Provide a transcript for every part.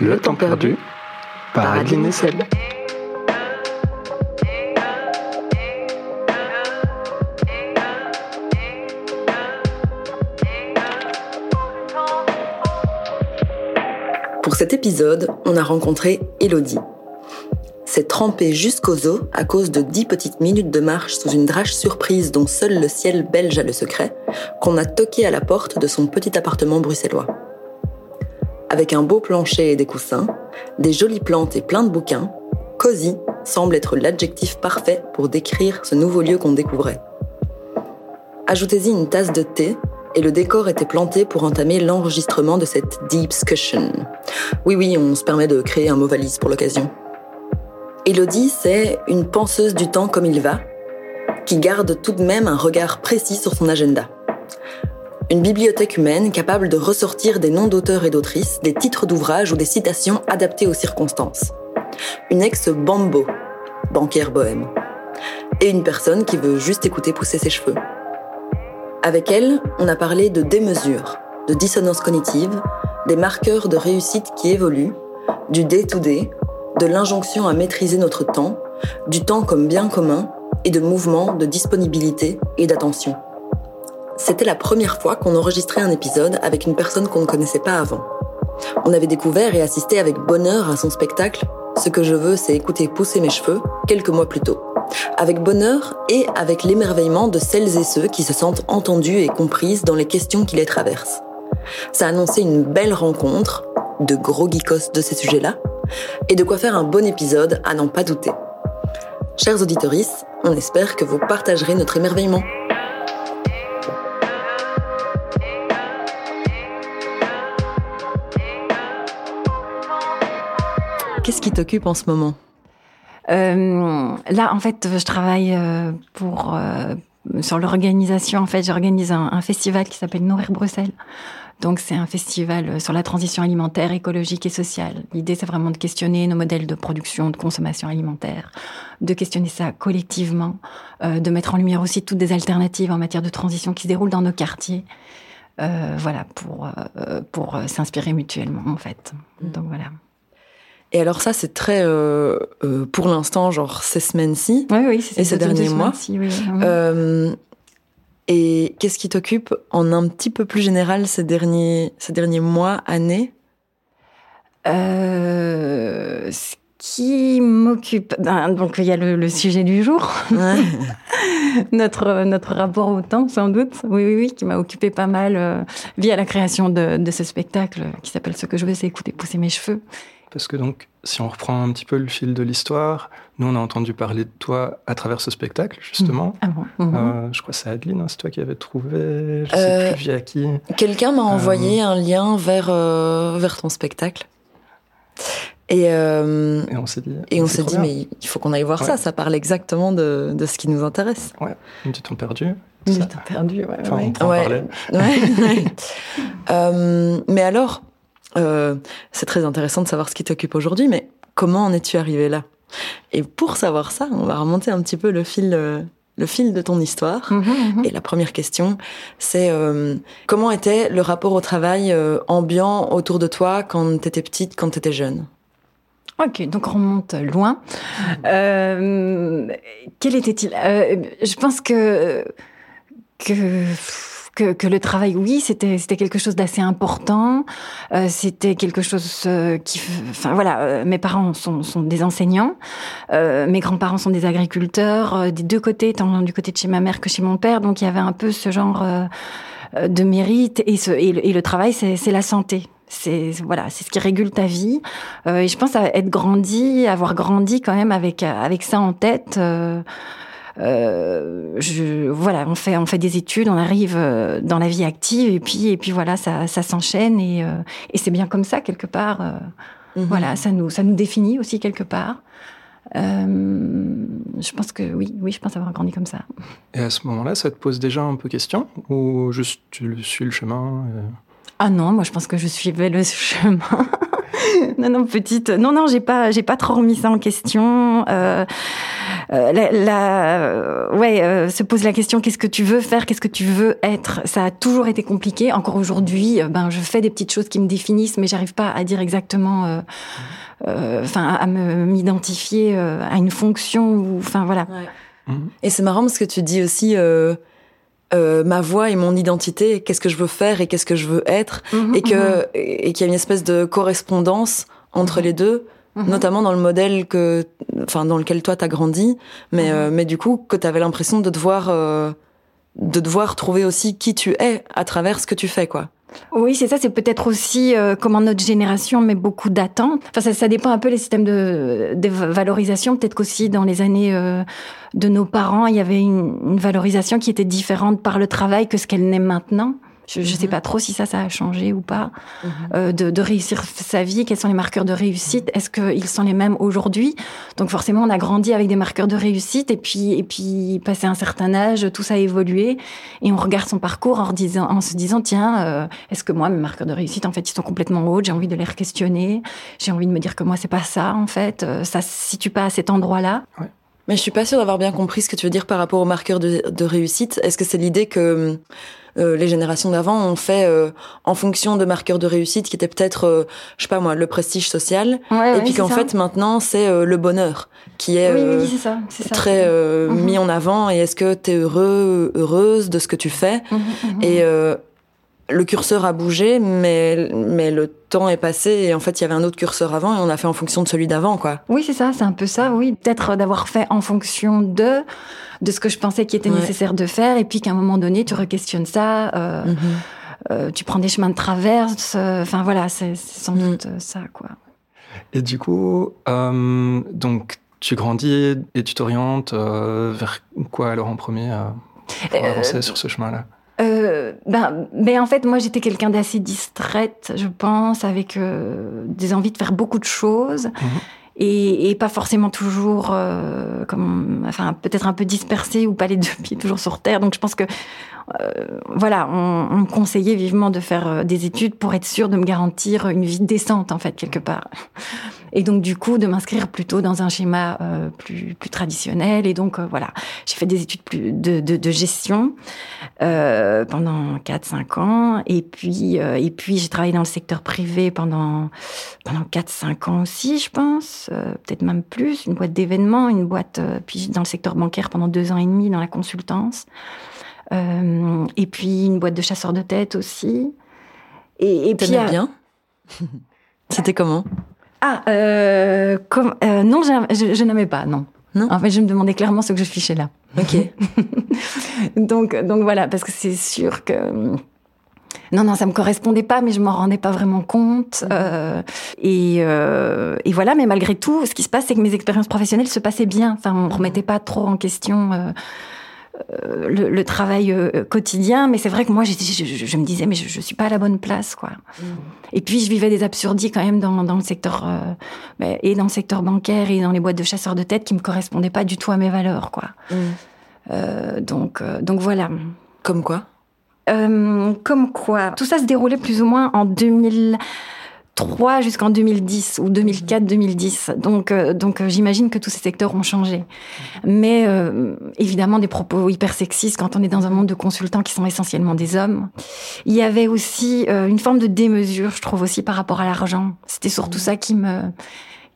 Le temps perdu par Adeline Essel. Pour cet épisode, on a rencontré Elodie. C'est trempé jusqu'aux os à cause de dix petites minutes de marche sous une drache surprise dont seul le ciel belge a le secret, qu'on a toqué à la porte de son petit appartement bruxellois. Avec un beau plancher et des coussins, des jolies plantes et plein de bouquins, Cozy semble être l'adjectif parfait pour décrire ce nouveau lieu qu'on découvrait. Ajoutez-y une tasse de thé et le décor était planté pour entamer l'enregistrement de cette deep discussion. Oui, oui, on se permet de créer un mot valise pour l'occasion. Elodie, c'est une penseuse du temps comme il va, qui garde tout de même un regard précis sur son agenda. Une bibliothèque humaine capable de ressortir des noms d'auteurs et d'autrices, des titres d'ouvrages ou des citations adaptées aux circonstances. Une ex-bambo, banquière bohème. Et une personne qui veut juste écouter pousser ses cheveux. Avec elle, on a parlé de démesure, de dissonance cognitive, des marqueurs de réussite qui évoluent, du day-to-day, de l'injonction à maîtriser notre temps, du temps comme bien commun et de mouvement, de disponibilité et d'attention. C'était la première fois qu'on enregistrait un épisode avec une personne qu'on ne connaissait pas avant. On avait découvert et assisté avec bonheur à son spectacle Ce que je veux, c'est écouter pousser mes cheveux quelques mois plus tôt. Avec bonheur et avec l'émerveillement de celles et ceux qui se sentent entendus et comprises dans les questions qui les traversent. Ça annonçait une belle rencontre, de gros geekos de ces sujets-là, et de quoi faire un bon épisode à n'en pas douter. Chers auditorices, on espère que vous partagerez notre émerveillement. Qu'est-ce qui t'occupe en ce moment? Euh, Là, en fait, je travaille euh, pour euh, sur l'organisation. En fait, j'organise un, un, festival qui s'appelle Nourrir Bruxelles. Donc, c'est un festival sur la transition alimentaire, écologique et sociale. L'idée, c'est vraiment de questionner nos modèles de production, de consommation alimentaire, de questionner ça collectivement, euh, de mettre en lumière aussi toutes des alternatives en matière de transition qui se déroulent dans nos quartiers. Euh, voilà, pour, euh, pour s'inspirer mutuellement, en fait. Donc, voilà. Et alors ça, c'est très, euh, euh, pour l'instant, genre ces semaines-ci oui, oui, et ces derniers mois. Oui, euh, et qu'est-ce qui t'occupe en un petit peu plus général ces derniers, ces derniers mois, années? Ce qui m'occupe, ben, donc il y a le, le sujet du jour, ouais. notre notre rapport au temps, sans doute. Oui, oui, oui, qui m'a occupé pas mal via la création de, de ce spectacle qui s'appelle Ce que je veux, c'est écouter pousser mes cheveux parce que donc, si on reprend un petit peu le fil de l'histoire, nous on a entendu parler de toi à travers ce spectacle, justement. Ah bon mmh. euh, je crois que c'est Adeline, hein, c'est toi qui avais trouvé, je euh, sais plus via qui. Quelqu'un m'a envoyé euh... un lien vers, euh, vers ton spectacle. Et, euh, et on s'est dit, et on s'est dit mais il faut qu'on aille voir ouais. ça, ça parle exactement de, de ce qui nous intéresse. Ouais, du temps perdu. Du temps perdu, ouais. Enfin, ouais. on peut en parler. Euh, mais alors, euh, c'est très intéressant de savoir ce qui t'occupe aujourd'hui, mais comment en es-tu arrivé là? Et pour savoir ça, on va remonter un petit peu le fil, euh, le fil de ton histoire. Mmh, mmh. Et la première question, c'est euh, comment était le rapport au travail euh, ambiant autour de toi quand t'étais petite, quand t'étais jeune? Ok, donc on remonte loin. Euh, quel était-il? Je pense que que que, que, le travail, oui, c'était c'était quelque chose d'assez important. Euh, c'était quelque chose euh, qui, enfin voilà, euh, mes parents sont, sont des enseignants, euh, mes grands-parents sont des agriculteurs, euh, des deux côtés, tant du côté de chez ma mère que chez mon père. Donc il y avait un peu ce genre de mérite et, ce, et le travail, c'est la santé. C'est voilà, c'est ce qui régule ta vie. et je pense à être grandi, avoir grandi quand même avec avec ça en tête. Euh, je, voilà, on fait, on fait des études, on arrive dans la vie active et puis, et puis voilà, ça, ça s'enchaîne et, euh, et c'est bien comme ça quelque part. Euh, mm -hmm. Voilà, ça nous, ça nous définit aussi quelque part. Euh, je pense que oui, oui, je pense avoir grandi comme ça. Et à ce moment-là, ça te pose déjà un peu question ou juste tu suis le chemin. Ah non, moi je pense que je suivais le chemin. non, non, petite. Non, non, j'ai pas, j'ai pas trop remis ça en question. Euh, la, ouais, se pose la question qu'est-ce que tu veux faire, qu'est-ce que tu veux être? Ça a toujours été compliqué. Encore aujourd'hui, ben je fais des petites choses qui me définissent, mais j'arrive pas à dire exactement. Enfin, à m'identifier à une fonction ou, enfin voilà. Et c'est marrant parce que tu dis aussi euh, ma voix et mon identité, qu'est-ce que je veux faire et qu'est-ce que je veux être, mhm, et que mhm. et qu'il y a une espèce de correspondance entre mhm. les deux, notamment dans le modèle que, enfin, dans lequel toi t'as grandi, mais euh, mais du coup que t'avais l'impression de devoir euh, de devoir trouver aussi qui tu es à travers ce que tu fais, quoi. Oui, c'est ça. C'est peut-être aussi euh, comment notre génération met beaucoup d'attentes. Enfin, ça, ça, dépend un peu les systèmes de, de valorisation. Peut-être qu'aussi dans les années euh, de nos parents, il y avait une, une, valorisation qui était différente par le travail que ce qu'elle n'est maintenant. Je ne sais mhm. pas trop si ça, ça a changé ou pas. Mhm. Euh, de, de, réussir sa vie, quels sont les marqueurs de réussite Est-ce qu'ils sont les mêmes aujourd'hui? Donc forcément, on a grandi avec des marqueurs de réussite et puis, et puis passé un certain âge, tout ça a évolué et on regarde son parcours en, disant, en se disant tiens, euh, est-ce que moi, mes marqueurs de réussite, en fait, ils sont complètement hauts J'ai envie de les questionner. J'ai envie de me dire que moi, c'est pas ça, en fait. Euh, ça se situe pas à cet endroit-là. Ouais. Mais je suis pas sûre d'avoir bien compris ce que tu veux dire par rapport aux marqueurs de, de réussite. Est-ce que c'est l'idée que euh, les générations d'avant ont fait euh, en fonction de marqueurs de réussite qui étaient peut-être, euh, je sais pas moi, le prestige social, et puis qu'en fait maintenant c'est le bonheur qui est, ça, très mhm. mis en avant. Et est-ce que tu es heureux, heureuse de ce que tu fais? Mhm, mhm. Et le curseur a bougé, mais, mais le temps est passé et en fait il y avait un autre curseur avant et on a fait en fonction de celui d'avant, quoi. Oui, c'est ça, c'est un peu ça, oui. Peut-être d'avoir fait en fonction de de ce que je pensais qui était nécessaire de faire et puis qu'à un moment donné tu re-questionnes ça. Euh, mhm. euh, tu prends des chemins de traverse, euh, enfin voilà, c'est sans mhm. doute ça, quoi. Et du coup, donc tu grandis et tu t'orientes vers quoi alors en premier pour avancer sur ce chemin-là? Euh, ben, ben, en fait, moi, j'étais quelqu'un d'assez distraite, je pense, avec euh, des envies de faire beaucoup de choses. Mhm. Et, et, pas forcément toujours, euh, comme, enfin, peut-être un peu dispersée ou pas les deux pieds toujours sur terre. Donc, je pense que, voilà, on, on, me conseillait vivement de faire euh, des études pour être sûr de me garantir une vie décente, en fait, quelque part et donc du coup de m'inscrire plutôt dans un schéma euh, plus, plus traditionnel. Et donc euh, voilà, j'ai fait des études plus de, de, de gestion euh, pendant 4-5 ans, et puis euh, et puis j'ai travaillé dans le secteur privé pendant pendant 4-5 ans aussi, je pense, euh, peut-être même plus, une boîte d'événements, une boîte puis dans le secteur bancaire pendant deux ans et demi dans la consultance. Et puis une boîte de chasseurs de tête aussi. Et, et puis bien. C'était comment ah, euh, comme, euh, non, je, je n'aimais pas, non. Non. En fait, je me demandais clairement ce que je fichais là. Ok. donc, donc voilà, parce que c'est sûr que non, non, ça me correspondait pas, mais je m'en rendais pas vraiment compte. Mhm. Euh, et, euh, et, voilà, mais malgré tout, ce qui se passe, c'est que mes expériences professionnelles se passaient bien. Enfin, on remettait pas trop en question. Euh, euh, le, le, travail euh, quotidien, mais c'est vrai que moi, je, je, je, me disais, mais je, je suis pas à la bonne place, quoi. Mm. Et puis, je vivais des absurdies quand même dans, dans le secteur euh, ben, et dans le secteur bancaire et dans les boîtes de chasseurs de tête qui me correspondaient pas du tout à mes valeurs, quoi. Mm. Euh, donc, donc voilà. Comme quoi? Comme quoi Tout ça se déroulait plus ou moins en 2000. 3 jusqu'en 2010 ou 2004-2010. Donc, euh, donc euh, j'imagine que tous ces secteurs ont changé. Mais euh, évidemment, des propos hyper sexistes quand on est dans un monde de consultants qui sont essentiellement des hommes. Il y avait aussi une forme de démesure, je trouve aussi, par rapport à l'argent. C'était surtout ça qui me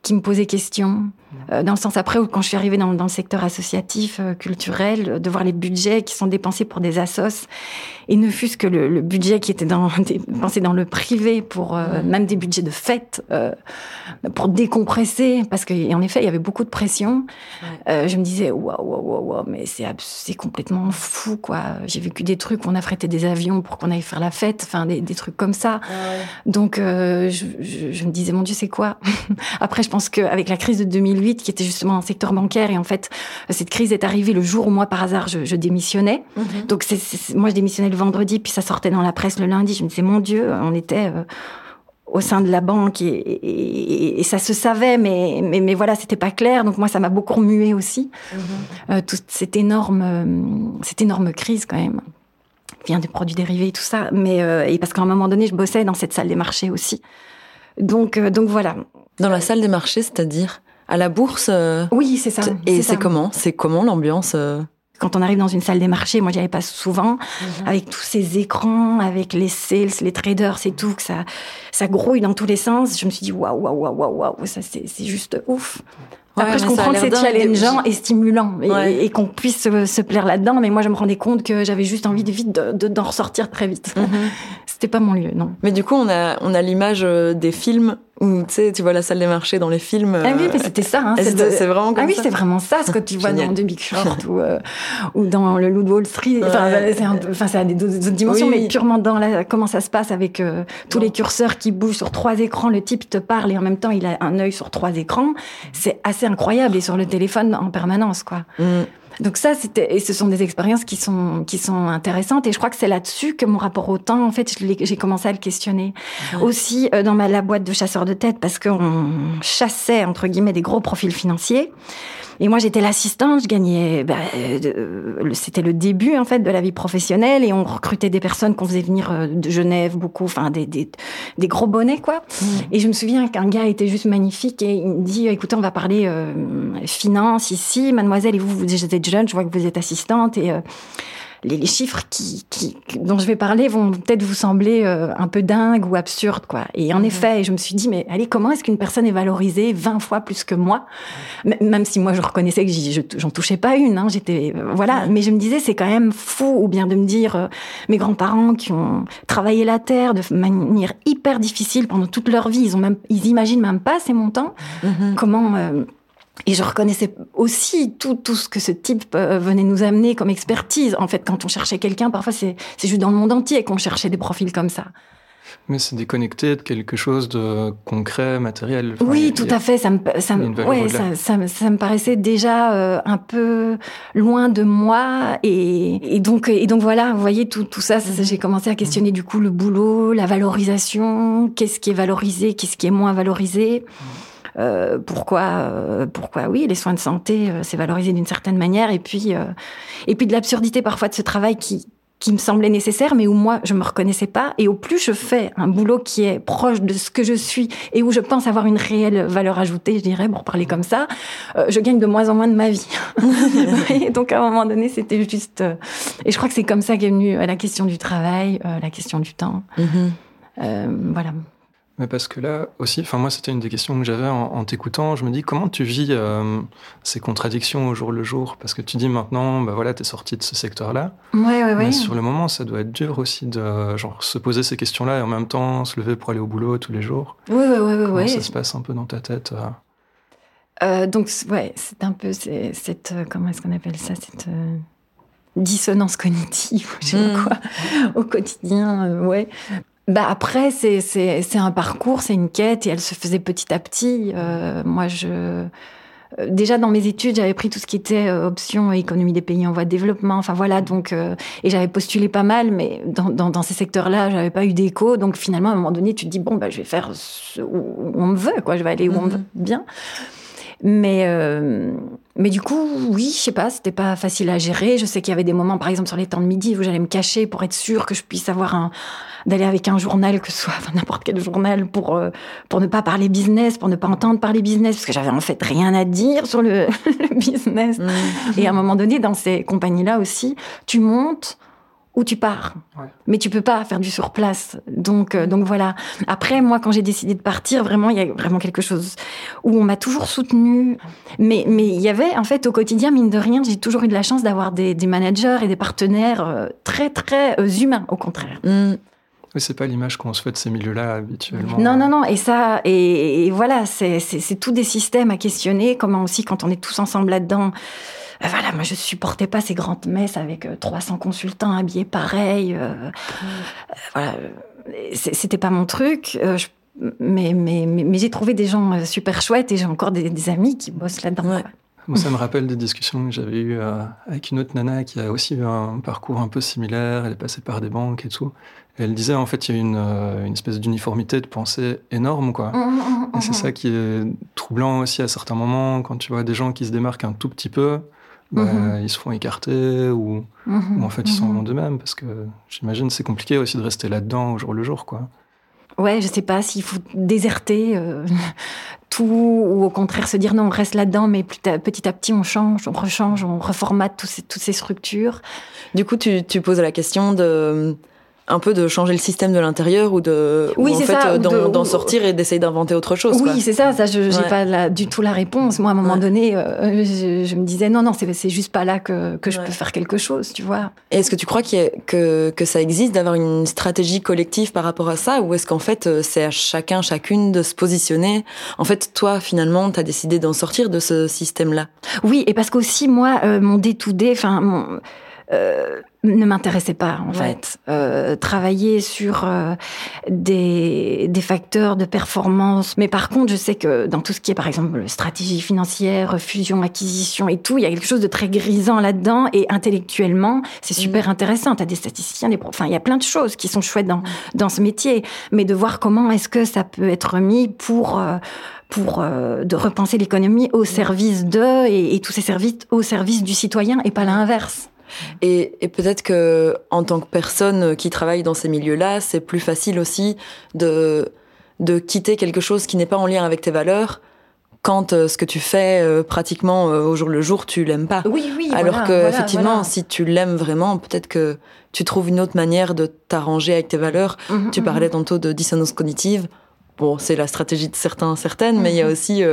qui me posait question. Euh, dans le sens après, où quand je suis arrivée dans, dans le secteur associatif, euh, culturel, de voir les budgets qui sont dépensés pour des assos, et ne fût-ce que le, le, budget qui était dans, dépensé dans le privé pour euh, même des budgets de fête, euh, pour décompresser, parce qu'en effet, il y avait beaucoup de pression. Ouais. je me disais, waouh, waouh, waouh, mais c'est complètement fou, quoi. J'ai vécu des trucs, on a frété des avions pour qu'on aille faire la fête, enfin, des, des trucs comme ça. Ouais. Donc, je, je, je, me disais, mon Dieu, c'est quoi? Après, je pense qu'avec la crise de 2008, qui était justement un secteur bancaire. Et en fait, cette crise est arrivée le jour où moi, par hasard, je, je démissionnais. Mm -hmm. Donc, moi, je démissionnais le vendredi, puis ça sortait dans la presse le lundi. Je me disais, mon Dieu, on était euh, au sein de la banque et, et, et, ça se savait, mais, mais, mais voilà, c'était pas clair. Donc, moi, ça m'a beaucoup remué aussi. -hmm. euh, toute cette énorme, euh, cette énorme crise, quand même vient des produits dérivés et tout ça, mais euh, et parce qu'à un moment donné, je bossais dans cette salle des marchés aussi. Donc, donc voilà. Dans la salle des marchés, c'est-à-dire? À la bourse. Oui, c'est ça. Et c'est comment C'est comment l'ambiance quand on arrive dans une salle des marchés, moi j'y allais pas souvent, mhm. avec tous ces écrans, avec les sales, les traders, c'est tout, que ça, ça grouille dans tous les sens. Je me suis dit waouh, waouh, waouh, waouh, ça c'est juste ouf. Après, je comprends que c'est challengeant et stimulant et, qu'on puisse se, plaire là-dedans, mais moi, je me rendais compte que j'avais juste envie de vite d'en de, ressortir très vite. Mhm. C'était pas mon lieu, non. Mais du coup, on a, on a l'image euh, des films tu sais, tu vois la salle des marchés dans les films. Ah oui, mais c'était ça. Hein, c'est vraiment comme ah oui, c'est vraiment ça, ce que tu vois dans The Big Short ou, euh, ou dans le Loup de Wall Street. Enfin, c'est ça a des d'autres dimensions, mais purement dans la, comment ça se passe avec euh, tous les curseurs qui bougent sur trois écrans. Le type te parle et en même temps, il a un œil sur trois écrans. C'est assez incroyable et sur le téléphone en permanence, quoi. Mm. Donc ça, c'était et ce sont des expériences qui sont qui sont intéressantes et je crois que c'est là-dessus que mon rapport au temps, en fait, j'ai commencé à le questionner. Aussi euh, dans ma la boîte de chasseurs de tête parce qu'on chassait entre guillemets des gros profils financiers. Et moi, j'étais l'assistante, je gagnais. Bah, euh, c'était le début en fait de la vie professionnelle et on recrutait des personnes qu'on faisait venir euh, de Genève beaucoup, enfin des, des, des gros bonnets quoi. Mmh. Et je me souviens qu'un gars était juste magnifique et il me dit écoutez, on va parler euh, finance ici, mademoiselle. Et vous, vous êtes jeune, je vois que vous êtes assistante et les, chiffres qui, dont je vais parler vont peut-être vous sembler euh, un peu dingues ou absurdes, quoi. Et en mhm. effet, je me suis dit, mais allez, comment est-ce qu'une personne est valorisée 20 fois plus que moi? Même si moi, je reconnaissais que j'en touchais pas une, hein, j'étais, euh, voilà. Mais je me disais, c'est quand même fou, ou bien de me dire, euh, mes grands-parents qui ont travaillé la terre de manière hyper difficile pendant toute leur vie, ils ont même, ils imaginent même pas ces montants. Mhm. Comment et je reconnaissais aussi tout, tout ce que ce type euh, venait nous amener comme expertise. En fait, quand on cherchait quelqu'un, parfois c'est juste dans le monde entier qu'on cherchait des profils comme ça. Mais c'est déconnecté de quelque chose de concret, matériel. oui, tout à fait. Ça me, ça, ouais, ça, ça, ça, me paraissait déjà euh, un peu loin de moi. Et, et, donc, et donc voilà, vous voyez, tout, tout ça, j'ai commencé à questionner du coup le boulot, la valorisation, qu'est-ce qui est valorisé, qu'est-ce qui est moins valorisé? Mhm. Euh, pourquoi, euh, pourquoi oui, les soins de santé, euh, c'est valorisé d'une certaine manière, et puis, et puis de l'absurdité parfois de ce travail qui, qui me semblait nécessaire, mais où moi, je me reconnaissais pas. Et au plus je fais un boulot qui est proche de ce que je suis et où je pense avoir une réelle valeur ajoutée, je dirais, pour parler comme ça, je gagne de moins en moins de ma vie. donc, à un moment donné, c'était juste... et je crois que c'est comme ça qu'est venue la question du travail, la question du temps. Mm-hmm. voilà. Mais parce que là aussi, enfin moi c'était une des questions que j'avais en, t'écoutant. Je me dis comment tu vis euh, ces contradictions au jour le jour? Parce que tu dis maintenant, bah voilà, t'es sorti de ce secteur-là. Ouais, ouais, ouais. Mais sur le moment, ça doit être dur aussi de genre se poser ces questions-là et en même temps se lever pour aller au boulot tous les jours. Oui, oui, oui, comment ouais. Ça se passe un peu dans ta tête. Euh? Euh, donc ouais, c'est un peu cette comment est-ce qu'on appelle ça cette dissonance cognitive, je sais pas hmm. quoi, au quotidien, ouais. Bah après, c'est, c'est, c'est un parcours, c'est une quête et elle se faisait petit à petit. Euh, moi, je. Euh, déjà dans mes études, j'avais pris tout ce qui était euh, option économie des pays en voie de développement. Enfin voilà, donc et j'avais postulé pas mal, mais dans, dans, dans ces secteurs-là, j'avais pas eu d'écho. Donc finalement, à un moment donné, tu te dis bon bah je vais faire où on me veut, quoi. Je vais aller où on me veut bien. Mais, euh, mais du coup, oui, je sais pas, c'était pas facile à gérer. Je sais qu'il y avait des moments, par exemple, sur les temps de midi, où j'allais me cacher pour être sûre que je puisse avoir un, d'aller avec un journal, que ce soit n'importe quel journal, pour, euh, pour ne pas parler business, pour ne pas entendre parler business, parce que j'avais en fait rien à dire sur le, business. Mmh. Et à un moment donné, dans ces compagnies-là aussi, tu montes, où tu pars. Mais tu peux pas faire du surplace. Donc, euh, donc voilà. Après, moi, quand j'ai décidé de partir, vraiment, il y a vraiment quelque chose où on m'a toujours soutenu. Mais, mais il y avait, en fait, au quotidien, mine de rien, j'ai toujours eu de la chance d'avoir des, managers et des partenaires euh, très, très euh, humains, au contraire. Mm. Oui, c'est pas l'image qu'on se fait de ces milieux-là habituellement. Non, non, non. Et ça, et, et voilà, c'est tous des systèmes à questionner. Comment aussi, quand on est tous ensemble là-dedans, euh, voilà, moi je supportais pas ces grandes messes avec 300 euh, consultants habillés pareil. Euh, voilà, c'était pas mon truc. mais, mais, mais, j'ai trouvé des gens super chouettes et j'ai encore des, amis qui bossent là-dedans. Moi, ça me rappelle des discussions que j'avais eues avec une autre nana qui a aussi eu un parcours un peu similaire. Elle est passée par des banques et tout. Elle disait, en fait, il y a une, une espèce d'uniformité de pensée énorme, quoi. Mmh, mmh, et c'est mmh. ça qui est troublant aussi à certains moments, quand tu vois des gens qui se démarquent un tout petit peu, bah, ils se font écarter ou, en fait ils sont d'eux-mêmes parce que j'imagine c'est compliqué aussi de rester là-dedans au jour le jour quoi. Ouais, je sais pas s'il faut déserter euh, tout, ou au contraire se dire non, on reste là-dedans, mais petit à petit on change, on rechange, on reformate toutes ces structures. Du coup, tu, tu poses la question de un peu de changer le système de l'intérieur ou de oui, en fait d'en sortir et d'essayer d'inventer autre chose. Oui, c'est ça. Ça, je n'ai pas du tout la réponse. Moi, à un moment donné, euh, je, me disais non, non, c'est juste pas là que, que je peux faire quelque chose, tu vois. Est-ce que tu crois que, que ça existe d'avoir une stratégie collective par rapport à ça, ou est-ce qu'en fait euh, c'est à chacun, chacune de se positionner? En fait, toi, finalement, tu as décidé d'en sortir de ce système-là. Oui, et parce qu'aussi moi, euh, mon day-to-day, enfin mon euh, ne m'intéressait pas en fait. Euh, travailler sur euh, des, des, facteurs de performance. Mais par contre, je sais que dans tout ce qui est par exemple stratégie financière, fusion, acquisition et tout, il y a quelque chose de très grisant là-dedans. Et intellectuellement, c'est mm. super intéressant. Tu as des statisticiens, des enfin, il y a plein de choses qui sont chouettes dans, mm. dans ce métier. Mais de voir comment est-ce que ça peut être mis pour pour de repenser l'économie au mm. service de et, et tous ces services au service du citoyen et pas l'inverse. Et, et peut-être que en tant que personne qui travaille dans ces milieux-là, c'est plus facile aussi de de quitter quelque chose qui n'est pas en lien avec tes valeurs quand euh, ce que tu fais euh, pratiquement euh, au jour le jour, tu l'aimes pas. Oui, oui. Alors que effectivement, si tu l'aimes vraiment, peut-être que tu trouves une autre manière de t'arranger avec tes valeurs. Mhm, tu parlais mhm. tantôt de dissonance cognitive. Bon, c'est la stratégie de certains, certaines, mais il y a mhm. aussi,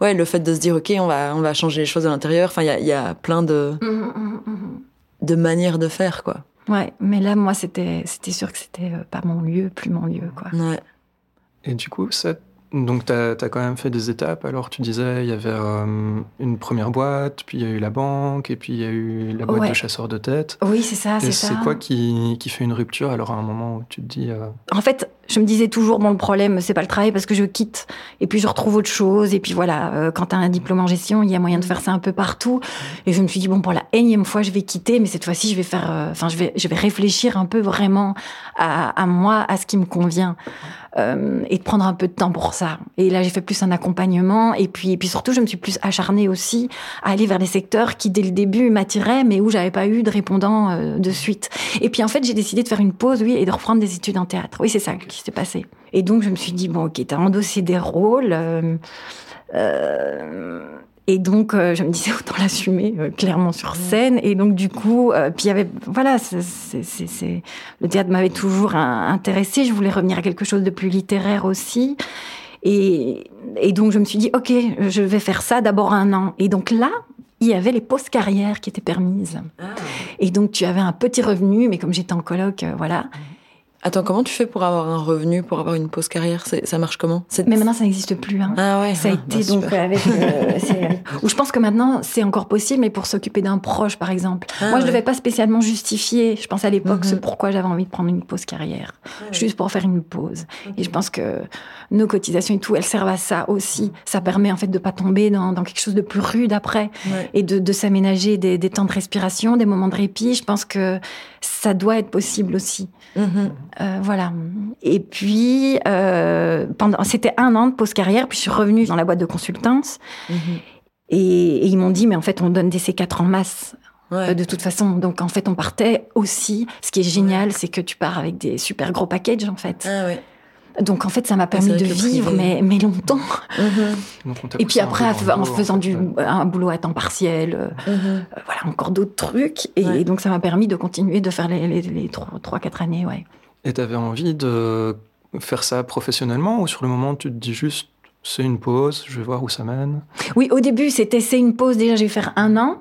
ouais, le fait de se dire, ok, on va, on va changer les choses à l'intérieur. Enfin, il y a, y a, plein de de manière de faire, quoi. Ouais, mais là, moi, c'était, c'était sûr que c'était euh, pas mon lieu, plus mon lieu, quoi. Ouais. Et du coup, ça, donc tu as, quand même fait des étapes. Alors, tu disais, il y avait euh, une première boîte, puis il y a eu la banque, et puis il y a eu la boîte de chasseurs de tête. Oui, c'est ça, c'est ça. C'est quoi qui, qui, fait une rupture alors à un moment où tu te dis. Euh, en fait, je me disais toujours, bon, le problème, c'est pas le travail parce que je quitte et puis je retrouve autre chose. Et puis voilà, euh, quand tu as un diplôme en gestion, il y a moyen de faire ça un peu partout. Et je me suis dit, bon, pour la énième fois, je vais quitter, mais cette fois-ci, je vais faire, euh, enfin, je, vais, je vais réfléchir un peu vraiment à, à moi, à ce qui me convient. Euh, et de prendre un peu de temps pour ça. Et là, j'ai fait plus un accompagnement. Et puis, et puis surtout, je me suis plus acharnée aussi à aller vers des secteurs qui, dès le début, m'attiraient, mais où j'avais pas eu de répondant euh, de suite. Et puis, en fait, j'ai décidé de faire une pause, oui, et de reprendre des études en théâtre. Oui, c'est ça qui s'est passé. Et donc, je me suis dit, bon, ok, t'as endossé des rôles. Euh, euh, et donc, euh, je me disais autant l'assumer clairement sur scène. Et donc, du coup, puis il y avait, voilà, c'est, le théâtre m'avait toujours intéressé. Je voulais revenir à quelque chose de plus littéraire aussi. Et, et donc, je me suis dit, ok, je vais faire ça d'abord un an. Et donc là, il y avait les postes carrières qui étaient permises. Ah. Et donc, tu avais un petit revenu, mais comme j'étais en colloque, voilà. Attends, comment tu fais pour avoir un revenu, pour avoir une pause carrière? Ça marche comment? Mais maintenant, ça n'existe plus. Hein. Ah ouais. Ça a ah, été bah, donc avec. Euh, ou je pense que maintenant, c'est encore possible, mais pour s'occuper d'un proche, par exemple. Ah Moi, je ne devais pas spécialement justifier. Je pense à l'époque, ce mhm. pourquoi j'avais envie de prendre une pause carrière, juste pour faire une pause. Et je pense que nos cotisations et tout, elles servent à ça aussi. Ça permet en fait de pas tomber dans, quelque chose de plus rude après et de, s'aménager des, des temps de respiration, des moments de répit. Je pense que ça doit être possible aussi. Mhm. Euh, voilà. Et puis, euh, pendant, c'était un an de pause carrière, puis je suis revenue dans la boîte de consultance. Mhm. Et, ils m'ont dit, mais en fait, on donne des C4 en masse. Euh, de toute façon, donc en fait, on partait aussi. Ce qui est génial, c'est que tu pars avec des super gros packages, en fait. Ah, donc en fait, ça m'a permis de vivre, mais, mais longtemps. Mhm. Et puis après, en faisant du, un boulot à temps partiel, voilà, encore d'autres trucs. Et, donc ça m'a permis de continuer de faire les, les, les 3-4 années, ouais. Et tu avais envie de faire ça professionnellement ou sur le moment tu te dis juste c'est une pause, je vais voir où ça mène? Oui, au début c'était c'est une pause, déjà je vais faire un an.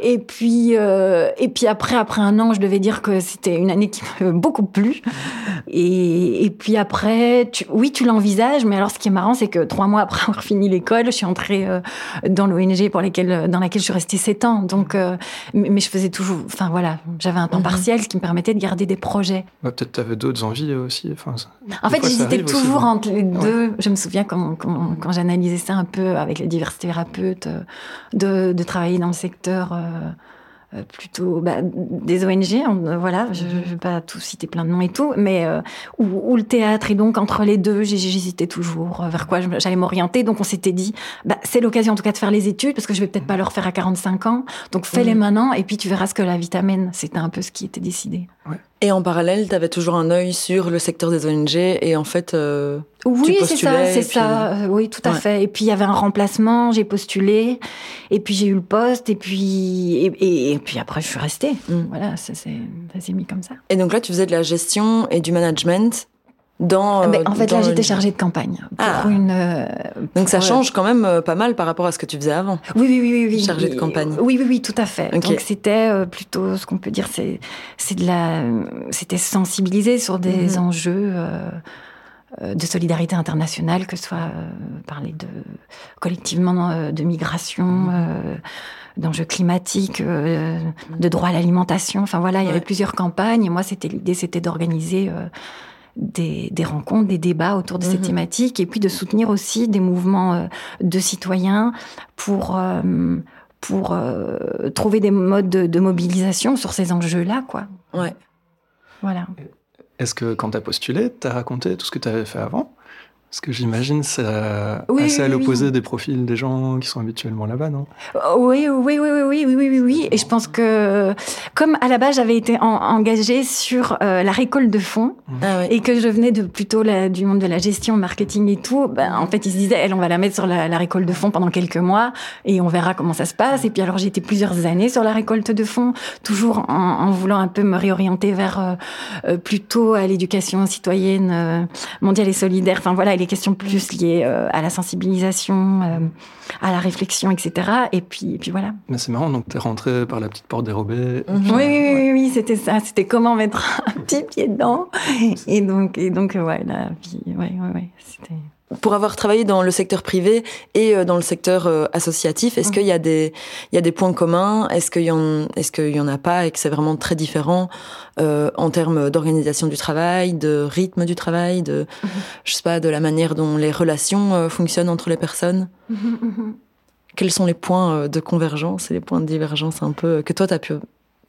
Et puis, euh, et puis après, après un an, je devais dire que c'était une année qui m'a beaucoup plu. Et, et puis après, tu, oui, tu l'envisages, mais alors ce qui est marrant, c'est que trois mois après avoir fini l'école, je suis entrée euh, dans l'ONG pour lesquelles, dans laquelle je suis restée sept ans. Donc, euh, mais, je faisais toujours, enfin voilà, j'avais un temps mhm. partiel, ce qui me permettait de garder des projets. Peut-être tu avais d'autres envies aussi. Enfin, en fait, j'hésitais toujours entre les deux. Je me souviens quand, quand, quand j'analysais ça un peu avec les divers thérapeutes, de, de travailler dans le secteur euh, euh, plutôt bah, des ONG, voilà, je ne vais pas tout citer plein de noms et tout, mais euh, ou, le théâtre. Et donc, entre les deux, j'hésitais toujours vers quoi j'allais m'orienter. Donc, on s'était dit, bah, c'est l'occasion en tout cas de faire les études, parce que je vais peut-être pas leur faire à 45 ans. Donc, fais-les maintenant, et puis tu verras ce que la vie t'amène. C'était un peu ce qui était décidé. Et en parallèle, tu avais toujours un œil sur le secteur des ONG et en fait. Euh, oui, c'est ça, c'est ça. Euh, oui, tout à fait. Et puis il y avait un remplacement, j'ai postulé, et puis j'ai eu le poste, et puis et, puis après je suis restée. Mm. Voilà, ça s'est mis comme ça. Et donc là, tu faisais de la gestion et du management dans, ah, en fait, là, j'étais chargée de campagne. Ah. Une, euh, Donc ça change quand même euh, pas mal par rapport à ce que tu faisais avant. Oui, oui, oui, oui. Chargée de campagne. Oui, oui, oui, tout à fait. Donc c'était euh, plutôt ce qu'on peut dire, c'est c'est de la, c'était sensibiliser sur des mhm. enjeux. de solidarité internationale, que ce soit parler de collectivement de migration, mhm. d'enjeux climatiques, de droit à l'alimentation. Enfin voilà, il y avait plusieurs campagnes. Et moi, c'était l'idée, c'était d'organiser des, rencontres, des débats autour de ces mhm. thématiques, et puis de soutenir aussi des mouvements euh, de citoyens pour, euh, pour euh, trouver des modes de, mobilisation sur ces enjeux-là, quoi. Ouais. Voilà. Est-ce que quand tu as postulé, tu as raconté tout ce que tu avais fait avant? Parce que j'imagine c'est assez à l'opposé des profils des gens qui sont habituellement là-bas, non? Oui, oui, oui, oui, oui, oui, oui, oui. Et je pense que comme à la base j'avais été engagée sur euh, la récolte de fonds ah et que je venais de plutôt la, du monde de la gestion, marketing et tout, ben, en fait ils se disaient, elle, on va la mettre sur la, récolte de fonds pendant quelques mois et on verra comment ça se passe. Et puis alors j'ai été plusieurs années sur la récolte de fonds, toujours en, voulant un peu me réorienter vers euh, euh, plutôt à l'éducation citoyenne mondiale et solidaire. Enfin voilà les questions plus liées euh, à la sensibilisation, euh, à la réflexion, etc. Et puis, et puis voilà. Mais c'est marrant, donc tu es rentrée par la petite porte dérobée. Oui, oui, oui, oui, c'était ça. C'était comment mettre un petit pied dedans. Et donc, et donc ouais, là, puis, ouais, ouais, ouais, c'était pour avoir travaillé dans le secteur privé et euh, dans le secteur euh, associatif, est-ce qu'il y a des il y a des points communs? Est-ce qu'il y en est-ce qu'il y en a pas et que c'est vraiment très différent euh, en termes d'organisation du travail, de rythme du travail, de mhm. je sais pas de la manière dont les relations fonctionnent entre les personnes? Mhm, mhm, Quels sont les points de convergence et les points de divergence un peu que toi tu as pu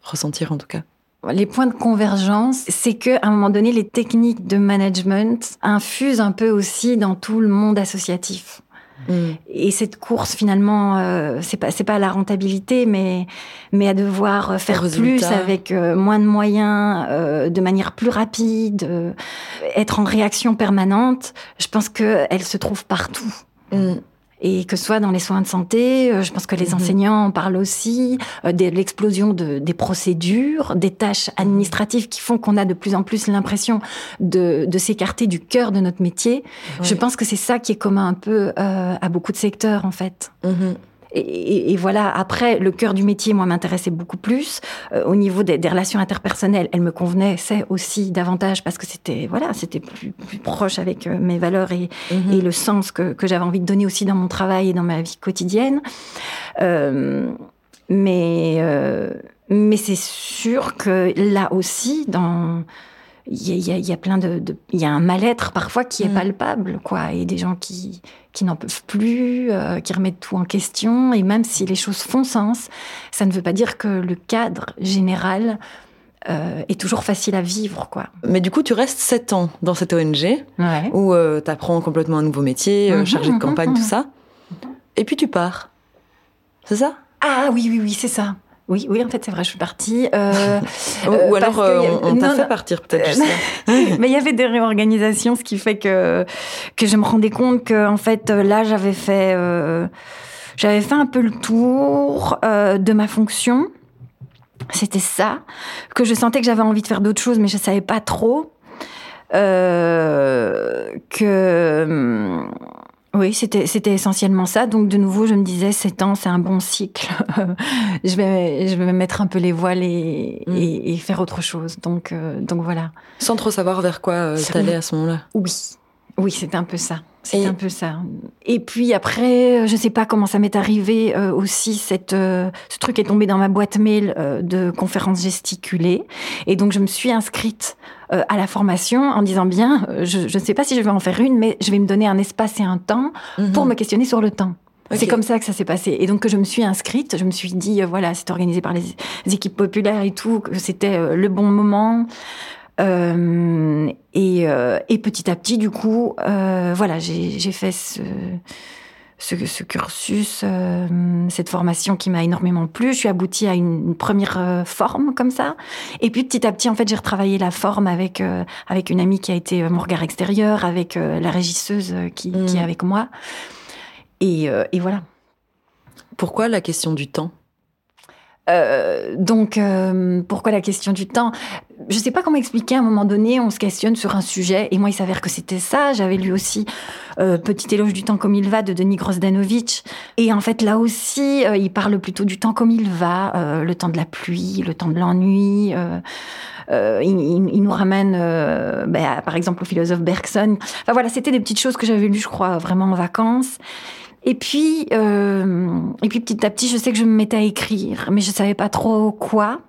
ressentir en tout cas? Les points de convergence, c'est que à un moment donné, les techniques de management infusent un peu aussi dans tout le monde associatif. Mm. Et cette course, finalement, euh, c'est pas c'est pas la rentabilité, mais mais à devoir faire plus avec euh, moins de moyens, euh, de manière plus rapide, être en réaction permanente. Je pense que elle se trouve partout. Mm et que ce soit dans les soins de santé, euh, je pense que les mhm. enseignants en parlent aussi, euh, de l'explosion de, des procédures, des tâches administratives qui font qu'on a de plus en plus l'impression de, de s'écarter du cœur de notre métier. Je pense que c'est ça qui est commun un peu euh, à beaucoup de secteurs en fait. Mhm. Et, et, voilà, après, le cœur du métier, moi, m'intéressait beaucoup plus. Euh, au niveau des, des, relations interpersonnelles, elle me convenait, c'est aussi davantage parce que c'était, voilà, c'était plus, plus, proche avec euh, mes valeurs et, mhm. et le sens que, que j'avais envie de donner aussi dans mon travail et dans ma vie quotidienne. Euh, mais, euh, mais c'est sûr que là aussi, dans il y, y, y a, plein de, il y a un mal-être parfois qui est mm. palpable, quoi, et des gens qui qui n'en peuvent plus, euh, qui remettent tout en question, et même si les choses font sens, ça ne veut pas dire que le cadre général euh, est toujours facile à vivre, quoi. Mais du coup, tu restes sept ans dans cette ONG où euh, tu apprends complètement un nouveau métier, mhm, chargé de mhm, campagne, tout mhm. ça, et puis tu pars. C'est ça? Ah oui, oui, oui, c'est ça. Oui, oui, en fait, c'est vrai, je suis partie. Euh, Ou euh, alors, euh, on t'a fait partir, peut-être. Mais il y avait des réorganisations, ce qui fait que que je me rendais compte que, en fait, là, j'avais fait, j'avais fait un peu le tour de ma fonction. C'était ça, que je sentais que j'avais envie de faire d'autres choses, mais je savais pas trop. que hum, oui, c'était c'était essentiellement ça. Donc de nouveau, je me disais, 7 ans, c'est un bon cycle. je vais je vais me mettre un peu les voiles et, mm. et, faire autre chose. Donc euh, donc voilà. Sans trop savoir vers quoi euh, t'allais à ce moment-là. Oui, oui, c'est un peu ça. C'est un peu ça. Et puis après, je sais pas comment ça m'est arrivé euh, aussi. Cette, euh, ce truc est tombé dans ma boîte mail euh, de conférences gesticulées. Et donc, je me suis inscrite à la formation en disant bien, je ne sais pas si je vais en faire une, mais je vais me donner un espace et un temps mhm. pour me questionner sur le temps. C'est comme ça que ça s'est passé. Et donc que je me suis inscrite, je me suis dit, voilà, c'est organisé par les, équipes populaires et tout, que c'était le bon moment. Euh, et, euh, et, petit à petit, du coup, euh, voilà, j'ai fait ce, ce, cursus, cette formation qui m'a énormément plu. Je suis aboutie à une, première forme comme ça. Et puis petit à petit, en fait, j'ai retravaillé la forme avec, avec une amie qui a été mon regard extérieur, avec la régisseuse qui, qui, est avec moi. Et, et voilà. Pourquoi la question du temps? Euh, donc, euh, pourquoi la question du temps? Je ne sais pas comment expliquer. À un moment donné, on se questionne sur un sujet, et moi, il s'avère que c'était ça. J'avais lu aussi euh, Petit éloge du temps comme il va de Denis Grosdanovic, et en fait, là aussi, il parle plutôt du temps comme il va, le temps de la pluie, le temps de l'ennui. Il, nous ramène, ben, par exemple, au philosophe Bergson. Enfin voilà, c'était des petites choses que j'avais lues, je crois, vraiment en vacances. Et puis, euh, et puis petit à petit, je sais que je me mettais à écrire, mais je savais pas trop quoi.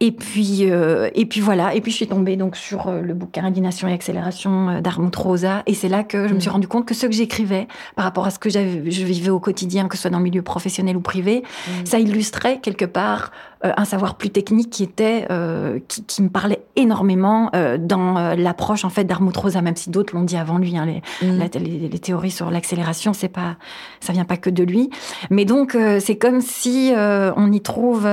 Et puis, euh, et puis voilà. Et puis je suis tombée donc sur euh, le bouquin Indignation et accélération d'Armut Rosa. Et c'est là que je me suis mm. rendu compte que ce que j'écrivais par rapport à ce que je vivais au quotidien, que ce soit dans le milieu professionnel ou privé, mm. ça illustrait quelque part un savoir plus technique qui était qui, qui, me parlait énormément dans l'approche en fait d'Armut Rosa, même si d'autres l'ont dit avant lui. Hein, les, mm. les, les, théories sur l'accélération, c'est pas ça vient pas que de lui. Mais donc c'est comme si on y trouve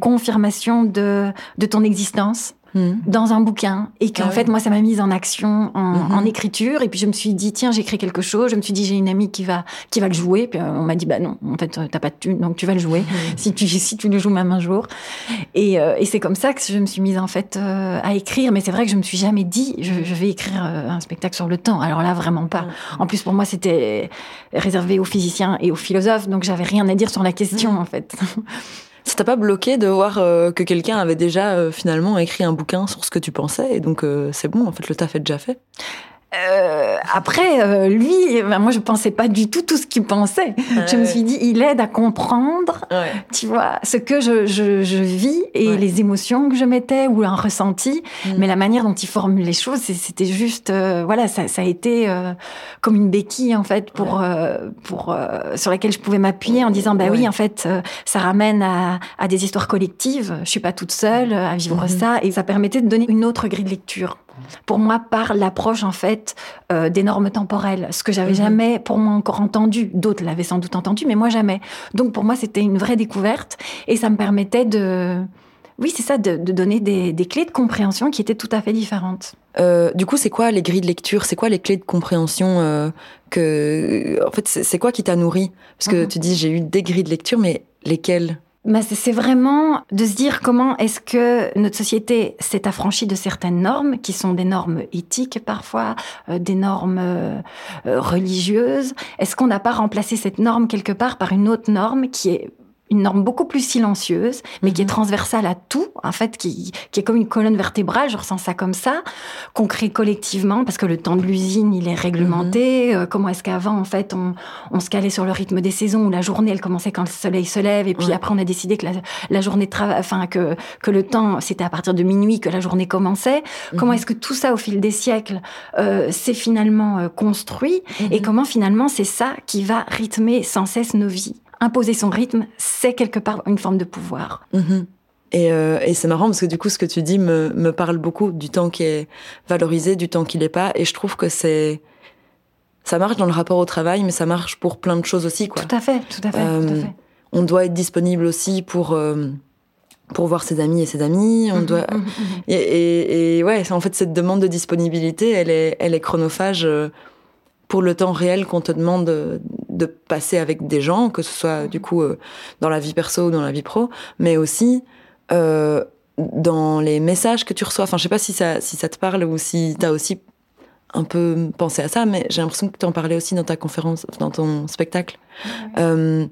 confirmation de, de ton existence. Hmm. dans un bouquin et qu'en ah fait moi ça m'a mise en action en, mhm. écriture. Et puis je me suis dit tiens j'écris quelque chose. Je me suis dit j'ai une amie qui va qui va le jouer. Puis euh, on m'a dit bah non en fait t'as pas de thune donc tu vas le jouer. Mhm. si tu si tu le joues même un jour. Et, euh, et c'est comme ça que je me suis mise en fait euh, à écrire. Mais c'est vrai que je me suis jamais dit je, je vais écrire un spectacle sur le temps. Alors là vraiment pas. En plus pour moi c'était réservé aux physiciens et aux philosophes. Donc j'avais rien à dire sur la question en fait Ça t'a pas bloqué de voir euh, que quelqu'un avait déjà euh, finalement écrit un bouquin sur ce que tu pensais et donc euh, c'est bon, en fait le taf est déjà fait? Euh, après, euh, lui, ben, moi, je pensais pas du tout tout ce qu'il pensait. je me suis dit, il aide à comprendre, tu vois, ce que je, je, je vis et les émotions que je mettais ou un ressenti. Mm. Mais la manière dont il formule les choses, c'était juste, euh, voilà, ça, ça, a été comme une béquille en fait pour, pour sur laquelle je pouvais m'appuyer en disant, bah oui, en fait, ça ramène à, à, des histoires collectives. Je suis pas toute seule à vivre mm-hmm. ça et ça permettait de donner une autre grille de lecture pour moi par l'approche en fait euh, des normes temporelles, ce que j'avais mhm. jamais pour moi encore entendu. D'autres l'avaient sans doute entendu, mais moi jamais. Donc pour moi c'était une vraie découverte et ça me permettait de, oui c'est ça, de, donner des, clés de compréhension qui étaient tout à fait différentes. Euh, du coup, c'est quoi les grilles de lecture? C'est quoi les clés de compréhension euh, que, en fait, c'est quoi qui t'a nourri? Parce que mhm. tu dis j'ai eu des grilles de lecture, mais lesquelles? Bah, c'est vraiment de se dire comment est-ce que notre société s'est affranchie de certaines normes, qui sont des normes éthiques parfois, euh, des normes euh, religieuses. Est-ce qu'on n'a pas remplacé cette norme quelque part par une autre norme qui est une norme beaucoup plus silencieuse, mais qui est mhm. transversale à tout, en fait, qui, qui est comme une colonne vertébrale, je ressens ça comme ça, qu'on crée collectivement, parce que le temps de l'usine, il est réglementé. Mhm. Euh, comment est-ce qu'avant, en fait, on, on, se calait sur le rythme des saisons, où la journée, elle commençait quand le soleil se lève, et puis après, on a décidé que la, la journée de travail, enfin, que, que le temps, c'était à partir de minuit que la journée commençait. Comment mhm. est-ce que tout ça, au fil des siècles, euh, s'est finalement euh, construit, et comment finalement c'est ça qui va rythmer sans cesse nos vies? Imposer son rythme, c'est quelque part une forme de pouvoir. Mhm. Euh, et, c'est marrant parce que du coup, ce que tu dis me, parle beaucoup du temps qui est valorisé, du temps qui l'est pas. Et je trouve que c'est ça marche dans le rapport au travail, mais ça marche pour plein de choses aussi, quoi. Tout à fait, tout à fait. Euh, on doit être disponible aussi pour euh, pour voir ses amis et ses amis. On mhm, doit mhm, et, et, ouais, en fait, cette demande de disponibilité, elle est elle est chronophage pour le temps réel qu'on te demande de, passer avec des gens, que ce soit du coup euh, dans la vie perso ou dans la vie pro, mais aussi euh, dans les messages que tu reçois. Enfin, je sais pas si ça, si ça te parle ou si tu as aussi un peu pensé à ça, mais j'ai l'impression que tu en parlais aussi dans ta conférence, dans ton spectacle. Euh,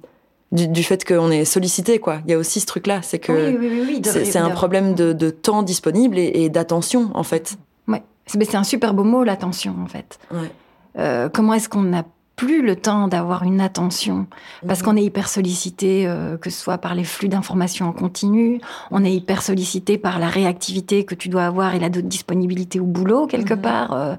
du, fait qu'on est sollicité, quoi. Il y a aussi ce truc-là, c'est que c'est un problème de, temps disponible et, d'attention, en fait. Ouais, c'est un super beau mot, l'attention, en fait. Ouais. Euh, comment est-ce qu'on n'a plus le temps d'avoir une attention parce mhm. qu'on est hyper sollicité, euh, que ce soit par les flux d'informations en continu, on est hyper sollicité par la réactivité que tu dois avoir et la disponibilité au boulot quelque mhm. part.